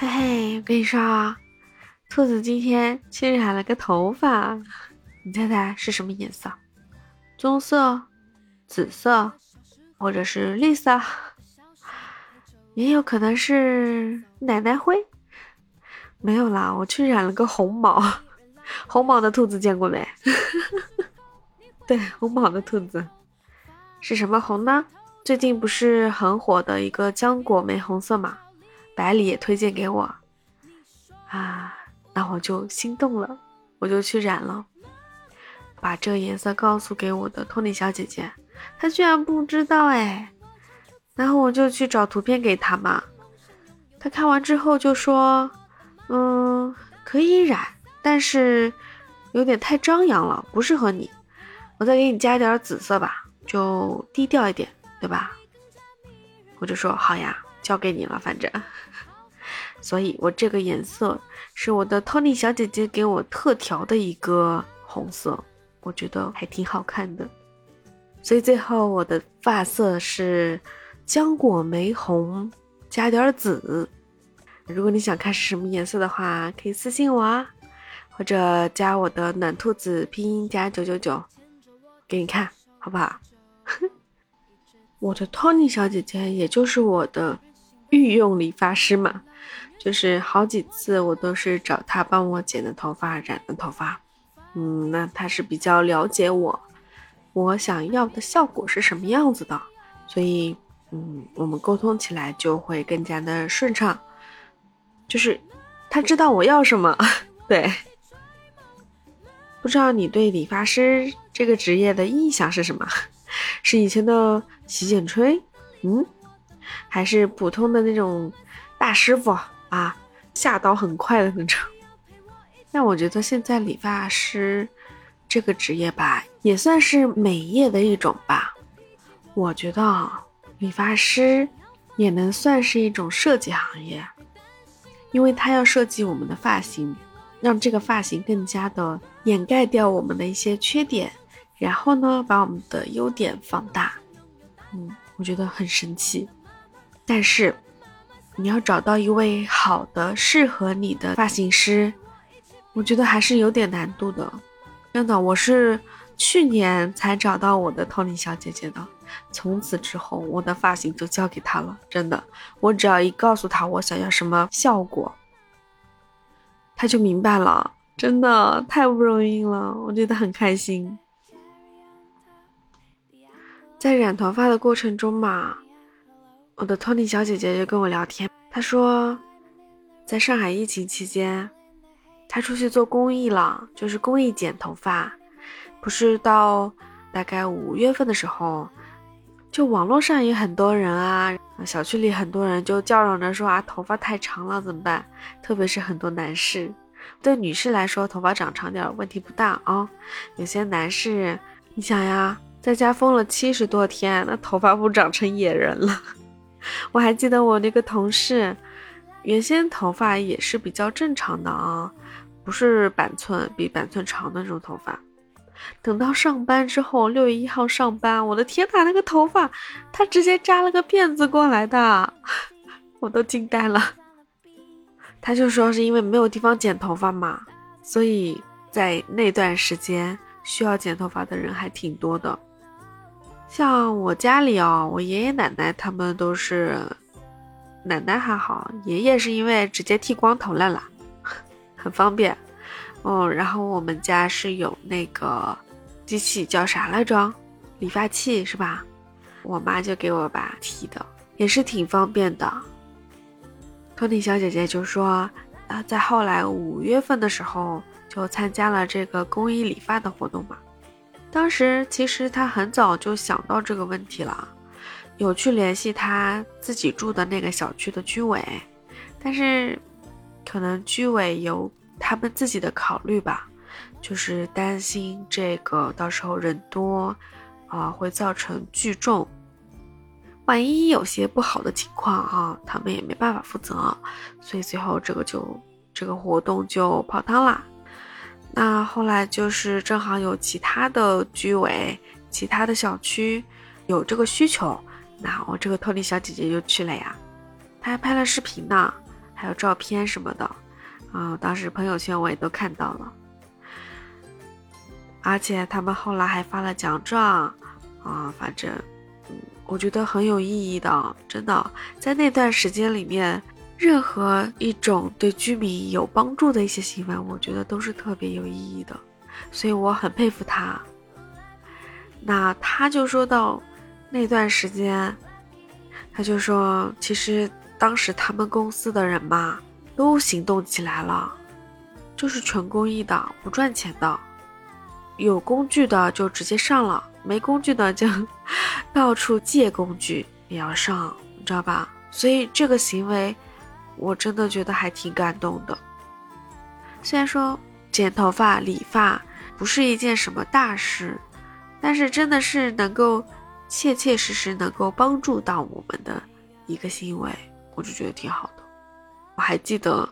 嘿嘿，我跟你说啊，兔子今天去染了个头发，你猜猜是什么颜色？棕色、紫色，或者是绿色，也有可能是奶奶灰。没有啦，我去染了个红毛，红毛的兔子见过没？对，红毛的兔子是什么红呢？最近不是很火的一个浆果玫红色嘛？百里也推荐给我啊，那我就心动了，我就去染了，把这个颜色告诉给我的托尼小姐姐，她居然不知道哎，然后我就去找图片给她嘛，她看完之后就说，嗯，可以染，但是有点太张扬了，不适合你，我再给你加点紫色吧，就低调一点，对吧？我就说好呀。交给你了，反正，所以我这个颜色是我的 Tony 小姐姐给我特调的一个红色，我觉得还挺好看的。所以最后我的发色是浆果玫红加点紫。如果你想看是什么颜色的话，可以私信我啊，或者加我的暖兔子拼音加九九九，给你看好不好？我的 Tony 小姐姐也就是我的。御用理发师嘛，就是好几次我都是找他帮我剪的头发、染的头发。嗯，那他是比较了解我，我想要的效果是什么样子的，所以嗯，我们沟通起来就会更加的顺畅。就是他知道我要什么，对。不知道你对理发师这个职业的印象是什么？是以前的洗剪吹？嗯？还是普通的那种大师傅啊，下刀很快的那种。但我觉得现在理发师这个职业吧，也算是美业的一种吧。我觉得啊理发师也能算是一种设计行业，因为他要设计我们的发型，让这个发型更加的掩盖掉我们的一些缺点，然后呢，把我们的优点放大。嗯，我觉得很神奇。但是，你要找到一位好的、适合你的发型师，我觉得还是有点难度的。真的，我是去年才找到我的 Tony 小姐姐的，从此之后，我的发型就交给她了。真的，我只要一告诉她我想要什么效果，她就明白了。真的太不容易了，我觉得很开心。在染头发的过程中嘛。我的托尼小姐姐就跟我聊天，她说，在上海疫情期间，她出去做公益了，就是公益剪头发。不是到大概五月份的时候，就网络上也很多人啊，小区里很多人就叫嚷着说啊，头发太长了怎么办？特别是很多男士，对女士来说，头发长长点问题不大啊。有些男士，你想呀，在家封了七十多天，那头发不长成野人了。我还记得我那个同事，原先头发也是比较正常的啊，不是板寸，比板寸长的那种头发。等到上班之后，六月一号上班，我的天哪，那个头发他直接扎了个辫子过来的，我都惊呆了。他就说是因为没有地方剪头发嘛，所以在那段时间需要剪头发的人还挺多的。像我家里哦，我爷爷奶奶他们都是，奶奶还好，爷爷是因为直接剃光头了啦，很方便。哦，然后我们家是有那个机器叫啥来着？理发器是吧？我妈就给我爸剃的，也是挺方便的。托尼小姐姐就说，啊，在后来五月份的时候就参加了这个公益理发的活动嘛。当时其实他很早就想到这个问题了，有去联系他自己住的那个小区的居委，但是可能居委有他们自己的考虑吧，就是担心这个到时候人多，啊会造成聚众，万一有些不好的情况啊，他们也没办法负责，所以最后这个就这个活动就泡汤了。那后来就是正好有其他的居委、其他的小区有这个需求，那我这个托尼小姐姐就去了呀。她还拍了视频呢，还有照片什么的，啊，当时朋友圈我也都看到了。而且他们后来还发了奖状，啊，反正，嗯，我觉得很有意义的，真的，在那段时间里面，任何一种对居民有帮助的一些行为，我觉得都是特别有意义的，所以我很佩服他。那他就说到那段时间，他就说，其实当时他们公司的人嘛，都行动起来了，就是纯公益的，不赚钱的。有工具的就直接上了，没工具的就 到处借工具也要上，你知道吧？所以这个行为，我真的觉得还挺感动的。虽然说剪头发、理发不是一件什么大事，但是真的是能够切切实实能够帮助到我们的一个行为，我就觉得挺好的。我还记得。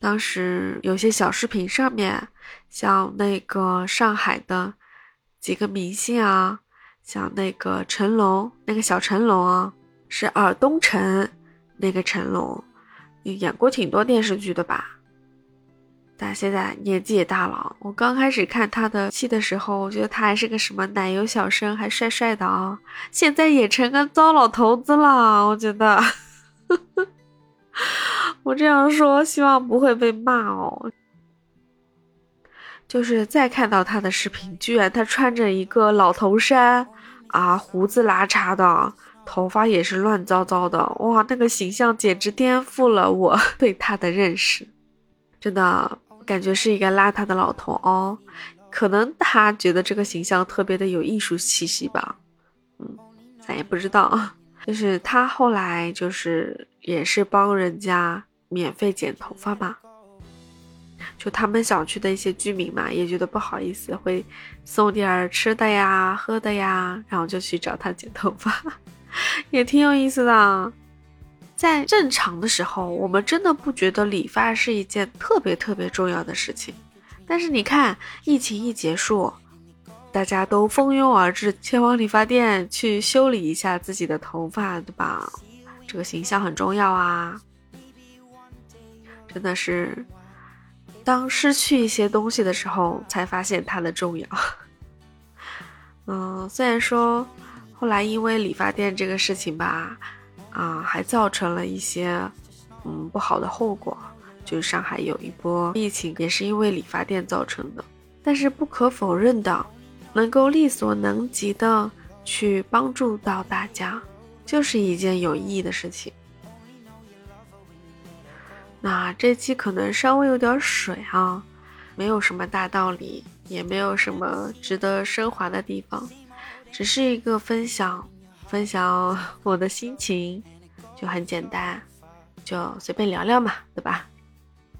当时有些小视频上面，像那个上海的几个明星啊，像那个成龙，那个小成龙啊，是尔东城那个成龙，演过挺多电视剧的吧？但现在年纪也大了。我刚开始看他的戏的时候，我觉得他还是个什么奶油小生，还帅帅的啊。现在也成个糟老头子了，我觉得。我这样说，希望不会被骂哦。就是再看到他的视频，居然他穿着一个老头衫啊，胡子拉碴的，头发也是乱糟糟的，哇，那个形象简直颠覆了我 对他的认识。真的感觉是一个邋遢的老头哦，可能他觉得这个形象特别的有艺术气息吧。嗯，咱也不知道。就是他后来就是也是帮人家。免费剪头发嘛，就他们小区的一些居民嘛，也觉得不好意思，会送点吃的呀、喝的呀，然后就去找他剪头发，也挺有意思的。在正常的时候，我们真的不觉得理发是一件特别特别重要的事情，但是你看，疫情一结束，大家都蜂拥而至，前往理发店去修理一下自己的头发，对吧？这个形象很重要啊。真的是，当失去一些东西的时候，才发现它的重要。嗯，虽然说后来因为理发店这个事情吧，啊，还造成了一些嗯不好的后果，就是上海有一波疫情，也是因为理发店造成的。但是不可否认的，能够力所能及的去帮助到大家，就是一件有意义的事情。那这期可能稍微有点水啊，没有什么大道理，也没有什么值得升华的地方，只是一个分享，分享 我的心情，就很简单，就随便聊聊嘛，对吧？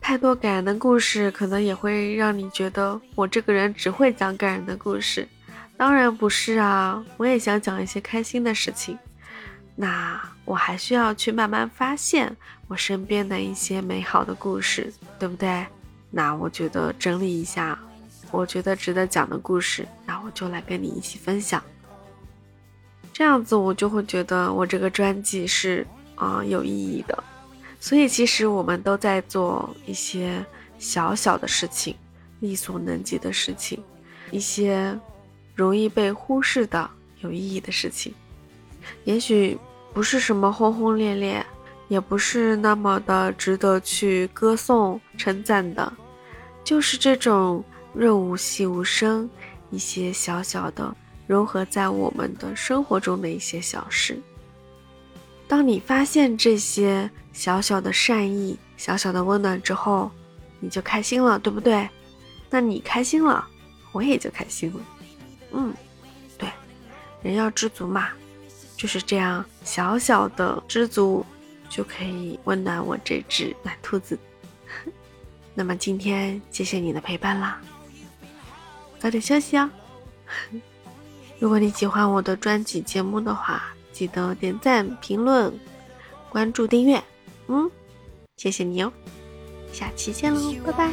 太多感人的故事，可能也会让你觉得我这个人只会讲感人的故事，当然不是啊，我也想讲一些开心的事情。那我还需要去慢慢发现我身边的一些美好的故事，对不对？那我觉得整理一下，我觉得值得讲的故事，那我就来跟你一起分享。这样子我就会觉得我这个专辑是啊有意义的。所以其实我们都在做一些小小的事情，力所能及的事情，一些容易被忽视的有意义的事情。也许不是什么轰轰烈烈，也不是那么的值得去歌颂称赞的，就是这种润物细无声，一些小小的融合在我们的生活中的一些小事。当你发现这些小小的善意、小小的温暖之后，你就开心了，对不对？那你开心了，我也就开心了。嗯，对，人要知足嘛。就是这样，小小的知足就可以温暖我这只暖兔子。那么今天谢谢你的陪伴啦，早点休息哦。如果你喜欢我的专辑节目的话，记得点赞、评论、关注、订阅。嗯，谢谢你哦，下期见喽，拜拜。